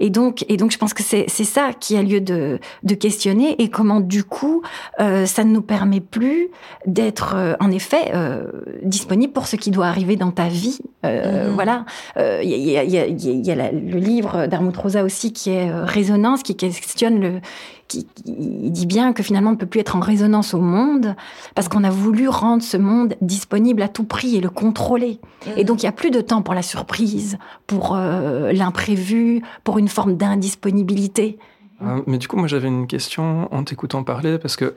Et donc, et donc, je pense que c'est ça qui a lieu de, de questionner et comment, du coup, euh, ça ne nous permet plus d'être, euh, en effet, euh, disponible pour ce qui doit arriver dans ta vie. Euh, mm-hmm. Voilà. Il y a, y a, y a le livre d'Armut Rosa aussi qui est Résonance, qui questionne le qui, il dit bien que finalement on ne peut plus être en résonance au monde parce qu'on a voulu rendre ce monde disponible à tout prix et le contrôler. Et donc il n'y a plus de temps pour la surprise, pour euh, l'imprévu, pour une forme d'indisponibilité. Euh, mais du coup, moi j'avais une question en t'écoutant parler, parce que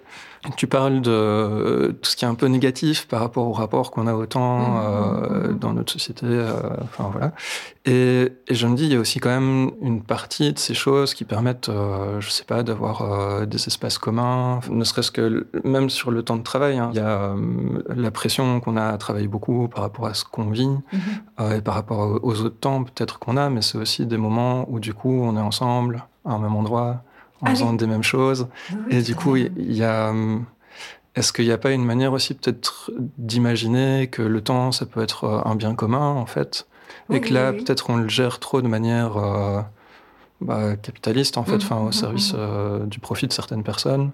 tu parles de tout ce qui est un peu négatif par rapport au rapport qu'on a au temps mmh, euh, mmh, mmh. dans notre société. Euh, enfin voilà. Et, et, je me dis, il y a aussi quand même une partie de ces choses qui permettent, euh, je sais pas, d'avoir euh, des espaces communs, ne serait-ce que même sur le temps de travail. Hein. Il y a euh, la pression qu'on a à travailler beaucoup par rapport à ce qu'on vit et par rapport aux autres temps peut-être qu'on a, mais c'est aussi des moments où du coup on est ensemble à un même endroit, en ah faisant des mêmes choses. et du coup, il y, a. Hum, est-ce qu'il n'y a pas une manière aussi peut-être d'imaginer que le temps, ça peut être euh, un bien commun, en fait? Et que là, peut-être on le gère trop de manière euh, bah, capitaliste, en fait, mmh, au mmh, service mmh. Euh, du profit de certaines personnes,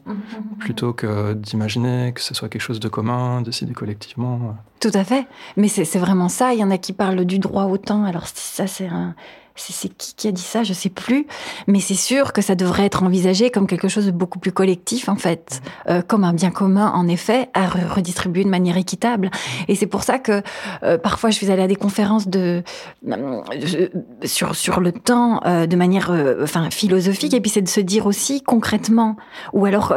plutôt que d'imaginer que ce soit quelque chose de commun, décidé collectivement. Tout à fait. Mais c'est vraiment ça. Il y en a qui parlent du droit au temps. Alors, ça, c'est un c'est qui qui a dit ça, je sais plus, mais c'est sûr que ça devrait être envisagé comme quelque chose de beaucoup plus collectif en fait, euh, comme un bien commun en effet à redistribuer de manière équitable. Et c'est pour ça que euh, parfois je suis allée à des conférences de euh, sur sur le temps de manière enfin philosophique. Et puis c'est de se dire aussi concrètement. Ou alors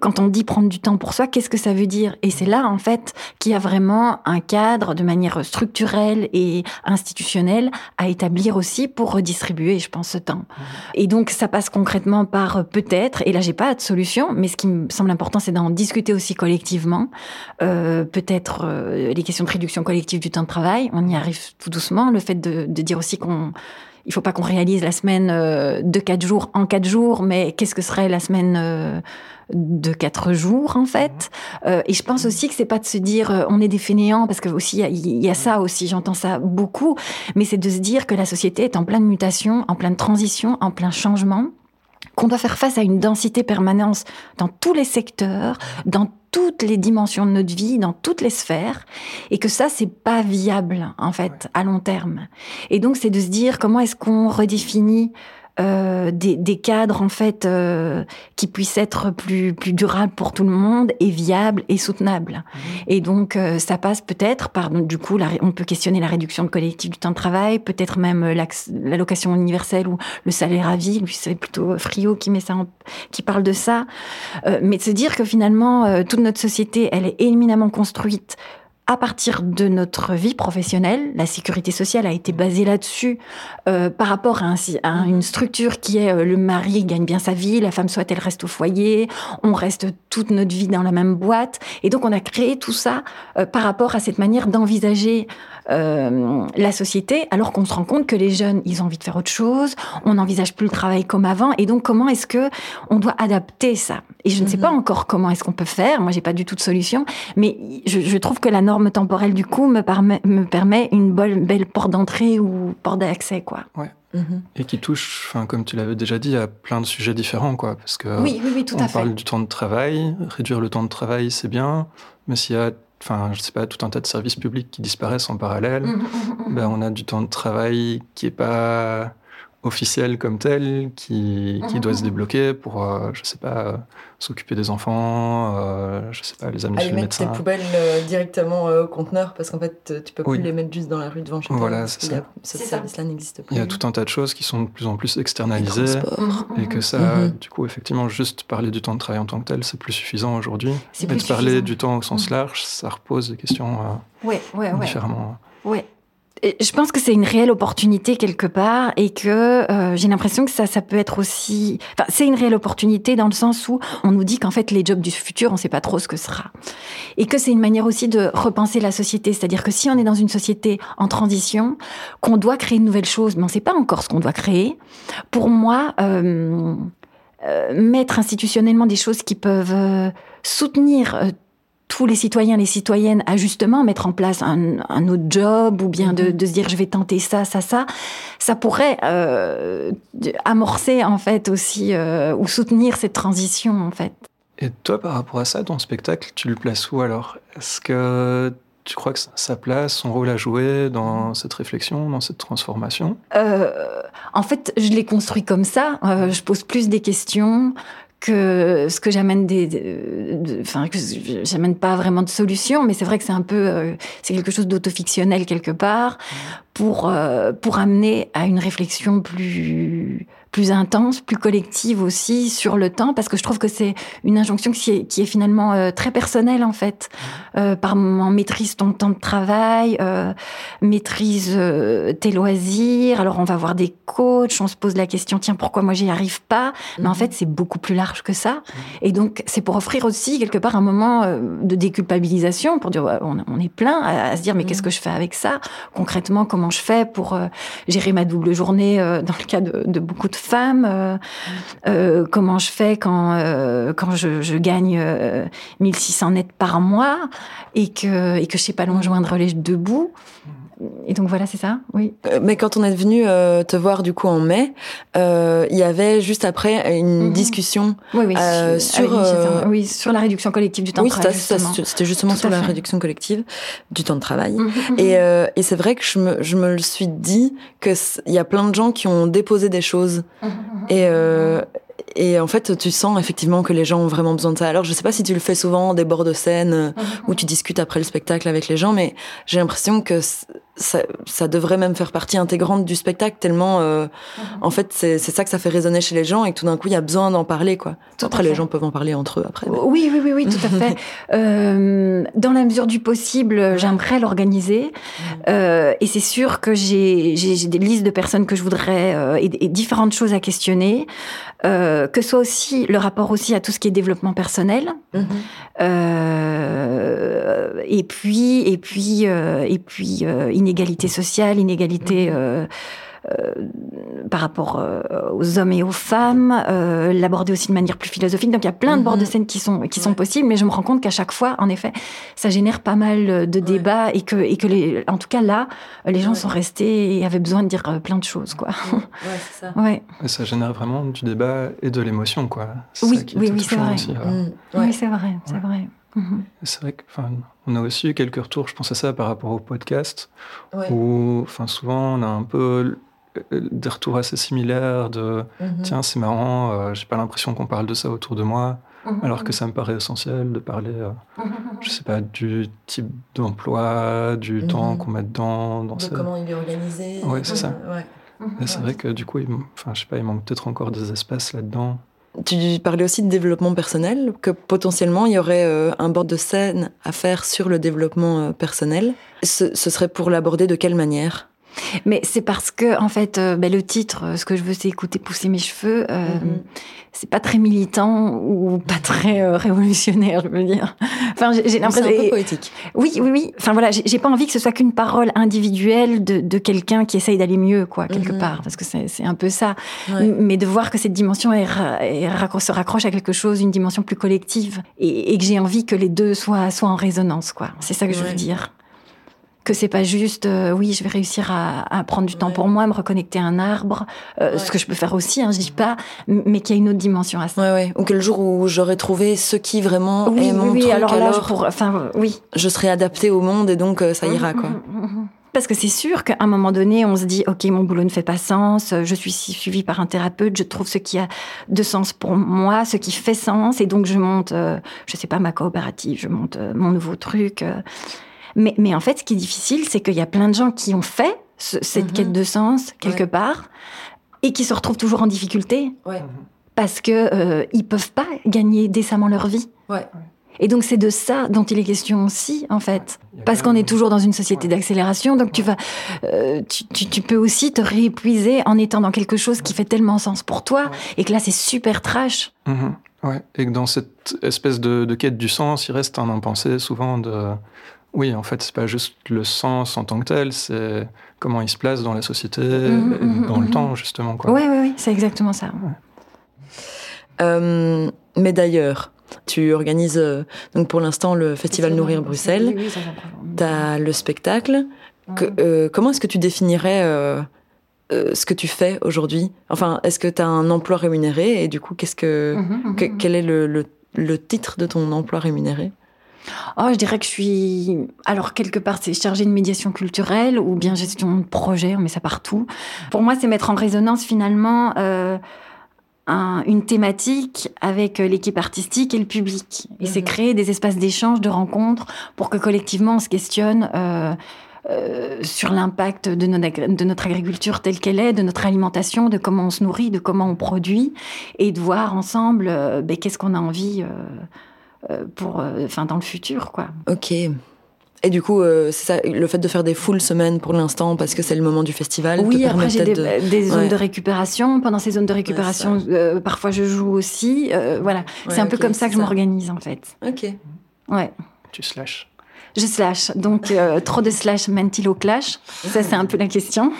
quand on dit prendre du temps pour soi, qu'est-ce que ça veut dire? Et c'est là en fait qu'il y a vraiment un cadre de manière structurelle et institutionnelle à établir aussi pour redistribuer, je pense, ce temps. Et donc, ça passe concrètement par euh, peut-être, et là, j'ai pas de solution, mais ce qui me semble important, c'est d'en discuter aussi collectivement. Euh, peut-être euh, les questions de réduction collective du temps de travail, on y arrive tout doucement. Le fait de, de dire aussi qu'on il faut pas qu'on réalise la semaine euh, de quatre jours en quatre jours, mais qu'est-ce que serait la semaine euh, de quatre jours en fait? Euh, et je pense aussi que c'est pas de se dire on est des fainéants parce que aussi il y, a ça aussi, j'entends ça beaucoup, mais c'est de se dire que la société est en pleine mutation, en pleine transition, en plein changement qu'on doit faire face à une densité permanente dans tous les secteurs, dans toutes les dimensions de notre vie, dans toutes les sphères, et que ça, c'est pas viable, en fait, à long terme. Et donc, c'est de se dire comment est-ce qu'on redéfinit euh, des, des, cadres en fait euh, qui puissent être plus plus durables pour tout le monde et viables et soutenables. Mmh. Et donc euh, ça passe peut-être par du coup la, on peut questionner la réduction de collectif du temps de travail, peut-être même l'allocation universelle ou le salaire à vie. Lui c'est plutôt Frio qui met ça, qui parle de ça. mais de se dire que finalement toute notre société elle est éminemment construite à partir de notre vie professionnelle, la sécurité sociale a été basée là-dessus euh, par rapport à, à, une structure qui est euh, le mari gagne bien sa vie, la femme soit elle reste au foyer, on reste toute notre vie dans la même boîte. Et donc on a créé tout ça euh, par rapport à cette manière d'envisager euh, la société, alors qu'on se rend compte que les jeunes, ils ont envie de faire autre chose, on n'envisage plus le travail comme avant, et donc comment est-ce que on doit adapter ça? Et je ne sais mhm. pas encore comment est-ce qu'on peut faire. Moi, j'ai pas du tout de solution, mais je, je, trouve que la norme temporelle du coup me permet, me permet une belle, belle porte d'entrée ou porte d'accès, quoi. Ouais. Mhm. Et qui touche, enfin, comme tu l'avais déjà dit, à plein de sujets différents, quoi. Parce que oui, oui, oui, tout on à parle du temps de travail, réduire le temps de travail, c'est bien, mais s'il y a enfin, je sais pas, tout un tas de services publics qui disparaissent en parallèle, mmh, mmh, mmh, ben, on a du temps de travail qui est pas officiel comme tel qui, qui doit se débloquer pour, euh, je sais pas, euh, s'occuper des enfants, euh, je sais pas, les amener chez le médecin. mettre tes poubelles euh, directement au conteneur parce qu'en fait, tu peux plus les mettre juste dans la rue devant chez toi. Voilà, c'est ça. Ce service-là n'existe plus. Il y a tout un tas de choses qui sont de plus en plus externalisées et que ça, du coup, effectivement, juste parler du temps de travail en tant que tel, c'est plus suffisant aujourd'hui. Mais de parler du temps au sens large, ça repose des questions ouais, ouais, différemment. Ouais je pense que c'est une réelle opportunité quelque part et que euh, j'ai l'impression que ça, ça peut être aussi. Enfin, c'est une réelle opportunité dans le sens où on nous dit qu'en fait les jobs du futur, on ne sait pas trop ce que sera, et que c'est une manière aussi de repenser la société. C'est-à-dire que si on est dans une société en transition, qu'on doit créer une nouvelle chose, mais on ne sait pas encore ce qu'on doit créer. Pour moi, euh, euh, mettre institutionnellement des choses qui peuvent soutenir tous les citoyens, les citoyennes à justement mettre en place un, un autre job ou bien de, de, se dire je vais tenter ça, ça, ça, ça pourrait euh, amorcer en fait aussi euh, ou soutenir cette transition en fait. Et toi, par rapport à ça, ton spectacle, tu le places où alors? Est-ce que tu crois que sa place, son rôle à jouer dans cette réflexion, dans cette transformation? Euh, En fait, je l'ai construit comme ça. Euh, je pose plus des questions que ce que j'amène des, enfin que j'amène pas vraiment de solution, mais c'est vrai que c'est un peu, euh, c'est quelque chose d'autofictionnel quelque part pour euh, pour amener à une réflexion plus plus intense, plus collective aussi sur le temps, parce que je trouve que c'est une injonction qui est, qui est finalement euh, très personnelle en fait. Euh, par moment, maîtrise ton temps de travail, euh, maîtrise euh, tes loisirs. Alors on va voir des coachs, on se pose la question tiens pourquoi moi j'y arrive pas? Mais en fait c'est beaucoup plus large que ça. Et donc c'est pour offrir aussi quelque part un moment euh, de déculpabilisation, pour dire on, on est plein à, à, se dire mais qu'est-ce que je fais avec ça? Concrètement Comment je fais pour euh, gérer ma double journée dans le cas de, de beaucoup de femmes euh, euh, Comment je fais quand, euh, je, gagne 1600 nets par mois et que, et que je sais pas loin joindre les deux bouts et donc voilà, c'est ça, oui. Euh, mais quand on est venu euh, te voir du coup en mai, euh, il y avait juste après une mmh. discussion oui, oui, euh, sur, oui, sur la réduction collective du temps oui, de travail. C'était justement sur la réduction collective du temps de travail. Mmh, mmh. Et, et c'est vrai que je me, je me le suis dit que il y a plein de gens qui ont déposé des choses et et en fait, tu sens effectivement que les gens ont vraiment besoin de ça. Alors, je sais pas si tu le fais souvent des bords de scène où tu discutes après le spectacle avec les gens, mais j'ai l'impression que ça, ça, devrait même faire partie intégrante du spectacle tellement euh, mmh. en fait c'est ça que ça fait résonner chez les gens et que tout d'un coup il y a besoin d'en parler quoi. Tout après les gens peuvent en parler entre eux après mais... oui oui oui oui tout à fait. Euh, dans la mesure du possible j'aimerais l'organiser. Euh, et c'est sûr que j'ai des listes de personnes que je voudrais euh, et, et, différentes choses à questionner. Euh, que soit aussi le rapport aussi à tout ce qui est développement personnel mmh. et puis et puis et puis inégalité sociale, inégalité euh, euh, par rapport euh, aux hommes et aux femmes, euh, l'aborder aussi de manière plus philosophique. Donc il y a plein de bords de scène qui sont qui sont possibles, mais je me rends compte qu'à chaque fois, en effet, ça génère pas mal de débats ouais. et que et que les, en tout cas là, les gens ouais. sont restés et avaient besoin de dire plein de choses, quoi. Ouais, c'est ça. Ça génère vraiment du débat et de l'émotion, quoi. Oui, oui, oui, c'est vrai. Aussi, mmh. Oui, c'est vrai, c'est vrai. Mmh. C'est vrai qu'on a aussi eu quelques retours, je pense à ça par rapport au podcast, ouais. où souvent on a un peu des retours assez similaires de mmh. tiens, c'est marrant, euh, j'ai pas l'impression qu'on parle de ça autour de moi, mmh. alors que ça me paraît essentiel de parler, euh, je sais pas, du type d'emploi, du temps qu'on met dedans. Dans de comment il est organisé. Oui, c'est ça. Ouais. C'est vrai que du coup, il, enfin, je sais pas, il manque peut-être encore des espaces là-dedans. Tu parlais aussi de développement personnel, que potentiellement il y aurait euh, un bord de scène à faire sur le développement euh, personnel. Ce, ce serait pour l'aborder de quelle manière? Mais c'est parce que, en fait, euh, ben, le titre, ce que je veux, c'est écouter pousser mes cheveux. Euh, mm -hmm. C'est pas très militant ou pas très euh, révolutionnaire, je veux dire. Enfin, j'ai l'impression. C'est un peu poétique. Oui, oui, oui. Enfin voilà, j'ai pas envie que ce soit qu'une parole individuelle de, de quelqu'un qui essaye d'aller mieux, quoi, quelque -hmm. part, parce que c'est un peu ça. Ouais. Mais de voir que cette dimension est, est, se raccroche à quelque chose, une dimension plus collective, et, et que j'ai envie que les deux soient, soient en résonance, quoi. C'est ça que je veux dire que c'est pas juste euh, oui je vais réussir à, à prendre du ouais. temps pour moi me reconnecter à un arbre euh, ouais. ce que je peux faire aussi hein, je dis pas mais qu'il y a une autre dimension à ça ouais, ou quel jour où j'aurais trouvé ce qui vraiment oui, est mon oui, truc alors, pour, enfin oui je serai adaptée au monde et donc euh, ça ira quoi parce que c'est sûr qu'à un moment donné, on se dit, OK, mon boulot ne fait pas sens, je suis suivie par un thérapeute, je trouve ce qui a de sens pour moi, ce qui fait sens, et donc je monte, je sais pas, ma coopérative, je monte mon nouveau truc. Mais, mais en fait, ce qui est difficile, c'est qu'il y a plein de gens qui ont fait ce, cette mmh. quête de sens quelque ouais. part et qui se retrouvent toujours en difficulté ouais. parce que euh, ils peuvent pas gagner décemment leur vie. Ouais. Et donc c'est de ça dont il est question aussi, en fait, parce qu'on est toujours dans une société d'accélération. Donc tu vas, euh, tu, tu, tu, peux aussi te réépuiser en étant dans quelque chose qui fait tellement sens pour toi, et que là c'est super trash. Mmh. Ouais. Et que dans cette espèce de, de, quête du sens, il reste un impensé souvent de oui, en fait, c'est pas juste le sens en tant que tel, c'est comment il se place dans la société, mmh, dans mmh, le temps, justement. Oui, oui, oui, c'est exactement ça. Ouais. Euh, mais d'ailleurs, Tu organises donc pour l'instant le festival Nourrir Bruxelles. Oui, oui. Tu as le spectacle. Que- euh, comment est-ce que tu définirais euh, euh, ce que tu fais aujourd'hui? Enfin, est-ce que tu as un emploi rémunéré? Et du coup, qu'est-ce que, que- quel est le, le- le titre de ton emploi rémunéré? Oh, je dirais que je suis. Alors, quelque part, c'est chargé de médiation culturelle ou bien gestion de projet, on met ça partout. Pour moi, c'est mettre en résonance finalement euh, un- une thématique avec l'équipe artistique et le public. Et c'est Mhm. créer des espaces d'échange, de rencontres, pour que collectivement on se questionne. euh, euh, sur l'impact de notre, agri- de notre agriculture telle qu'elle est, de notre alimentation, de comment on se nourrit, de comment on produit, et de voir ensemble euh, ben, qu'est-ce qu'on a envie euh, euh, pour, euh, enfin, dans le futur, quoi. Ok. Et du coup, euh, c'est ça, le fait de faire des full semaines pour l'instant, parce que c'est le moment du festival. Oui, après j'ai des, de- des zones Ouais. de récupération. Pendant ces zones de récupération, euh, parfois je joue aussi. Euh, voilà, c'est un peu comme ça que c'est je m'organise en fait. Ok. Ouais. Tu slash. Je slash, donc euh, trop de slash mène-t-il au clash Ça, c'est un peu la question.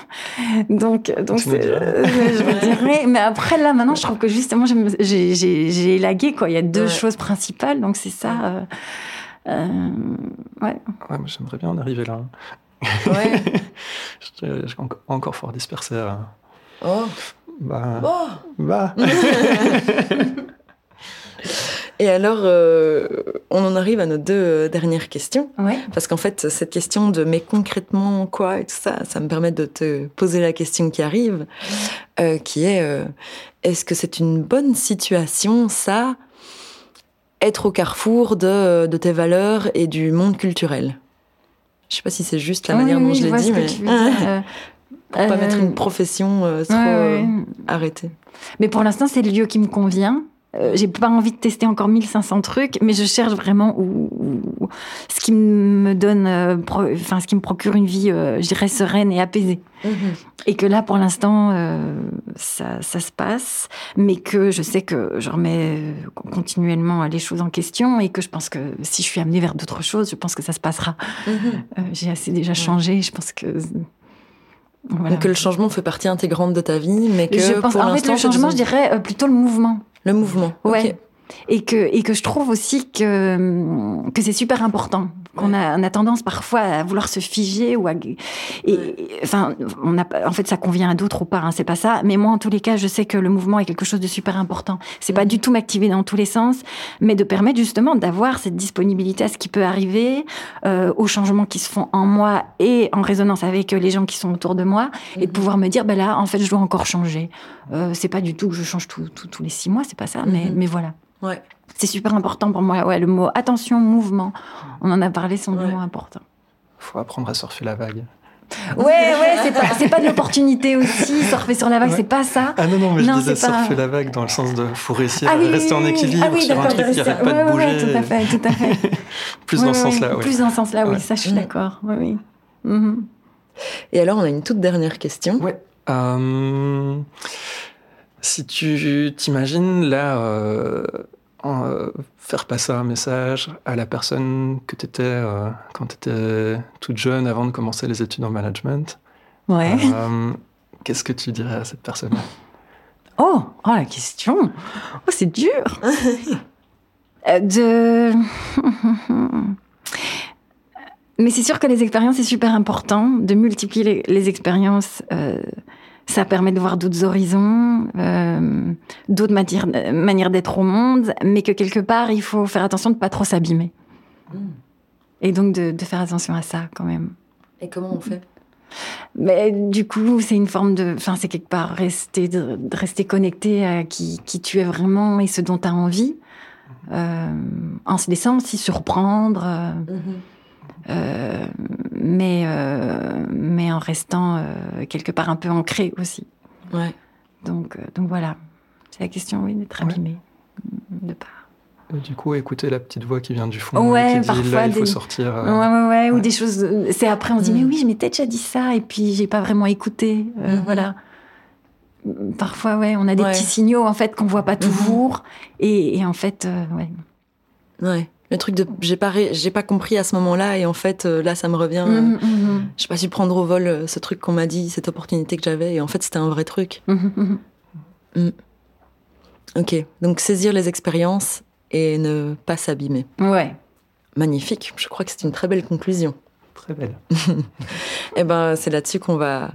Donc, donc euh, je me dirais. Mais après, là, maintenant, je trouve que justement, j'ai élagué, quoi. Il y a deux Ouais. choses principales, donc c'est ça. euh, euh, ouais. Ouais, moi j'aimerais bien en arriver là. Ouais. je, je suis encore- encore fort dispersé. là. oh. Bah, Oh. bah. Et alors, euh, on en arrive à nos deux euh, dernières questions. Ouais. Parce qu'en fait, cette question de mais concrètement quoi et tout ça, ça me permet de te poser la question qui arrive, euh, qui est euh, est-ce que c'est une bonne situation, ça, être au carrefour de, de tes valeurs et du monde culturel? Je sais pas si c'est juste la Oui, manière dont je l'ai dit, mais pour pas mettre une profession trop ouais, ouais. arrêtée. Mais pour l'instant, c'est le lieu qui me convient. Euh, j'ai pas envie de tester encore 1500 trucs, mais je cherche vraiment où, où- ce qui me donne, euh, enfin, ce qui me procure une vie, euh, je dirais, sereine et apaisée. Et que là, pour l'instant, euh, ça, ça se passe, mais que je sais que je remets continuellement les choses en question et que je pense que si je suis amenée vers d'autres choses, je pense que ça se passera. Euh, j'ai assez déjà changé, je pense que. Voilà. Donc que le changement fait partie intégrante de ta vie, mais que je pense, pour en fait, le changement, je dirais plutôt le mouvement. Le mouvement. Ouais. Et que, et que je trouve aussi que, que c'est super important. Qu'on a, on a tendance parfois à vouloir se figer ou à, et, et- enfin, on a, en fait, ça convient à d'autres ou pas, hein, c'est pas ça. Mais moi, en tous les cas, je sais que le mouvement est quelque chose de super important. C'est pas Mhm. du tout m'activer dans tous les sens, mais de permettre justement d'avoir cette disponibilité à ce qui peut arriver, euh, aux changements qui se font en moi et en résonance avec les gens qui sont autour de moi, et de pouvoir me dire, ben là, en fait, je dois encore changer. Euh, c'est pas du tout que je change tous les six mois, c'est pas ça, mais, Mhm. mais voilà. Ouais. C'est super important pour moi. Ouais, le mot attention, mouvement. On en a parlé, c'est un Ouais. mot important. Faut apprendre à surfer la vague. Ouais, ouais, c'est pas, c'est pas de l'opportunité aussi. Surfer sur la vague, Ouais. c'est pas ça. Ah non, non, mais Non, je disais pas- surfer la vague dans le sens de faut réussir Ah à oui, rester oui, en oui. équilibre ah oui, sur un d'accord, truc qui rester- arrête pas ouais, de ouais, bouger. ouais, tout à fait, tout à fait. Plus Ouais, dans ce sens-là, oui. Plus dans ce sens-là, oui, ça, je suis d'accord. Oui, oui. Mhm. Et alors, on a une toute dernière question. Ouais. Euh, si tu t'imagines là euh, en, euh, faire passer un message à la personne que tu étais quand tu étais toute jeune avant de commencer les études en management, Ouais. euh, qu'est-ce que tu dirais à cette personne? Oh, oh, la question. Oh, c'est dur. Euh, de. Mais c'est sûr que les expériences, c'est super important. De multiplier les, les expériences, euh, ça permet de voir d'autres horizons, euh, d'autres matières- manières d'être au monde, mais que quelque part, il faut faire attention de pas trop s'abîmer. Mm. Et donc de, de faire attention à ça quand même. Et comment on fait? Mais du coup, c'est une forme de. Enfin, c'est quelque part rester, de, de rester connecté à qui, qui tu es vraiment et ce dont tu as envie, euh, en se laissant aussi surprendre, euh, euh, mais, euh, mais en restant euh, quelque part un peu ancré aussi. Ouais. Donc, euh, donc voilà. C'est la question, oui, d'être Ouais. abîmé. De pas. Et Du coup, écouter la petite voix qui vient du fond, Ouais, qui dit là, il faut des- sortir. euh, Ouais, ouais, ouais, ou des choses. C'est après, on se dit, Mm. mais oui, je m'étais déjà dit ça, et puis j'ai pas vraiment écouté. Euh, Mhm. Voilà. Parfois, ouais, on a des Ouais. petits signaux, en fait, qu'on voit pas Mhm. toujours. Et, et en fait, euh, ouais. Ouais le truc de j'ai pas j'ai pas compris à ce moment-là et en fait euh, là ça me revient euh, mmh, mmh. j'ai pas su prendre au vol euh, ce truc qu'on m'a dit cette opportunité que j'avais et en fait c'était un vrai truc. Mhm, mhm, mhm. Mm. Ok. Donc saisir les expériences et ne pas s'abîmer. Ouais. Magnifique. Je crois que c'est une très belle conclusion. Très belle. Et eh ben c'est là-dessus qu'on va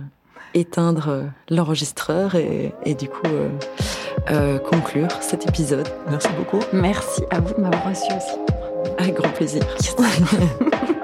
éteindre l'enregistreur et, et, du coup conclure cet épisode. Merci beaucoup. Merci à vous de m'avoir reçu aussi. Avec grand plaisir.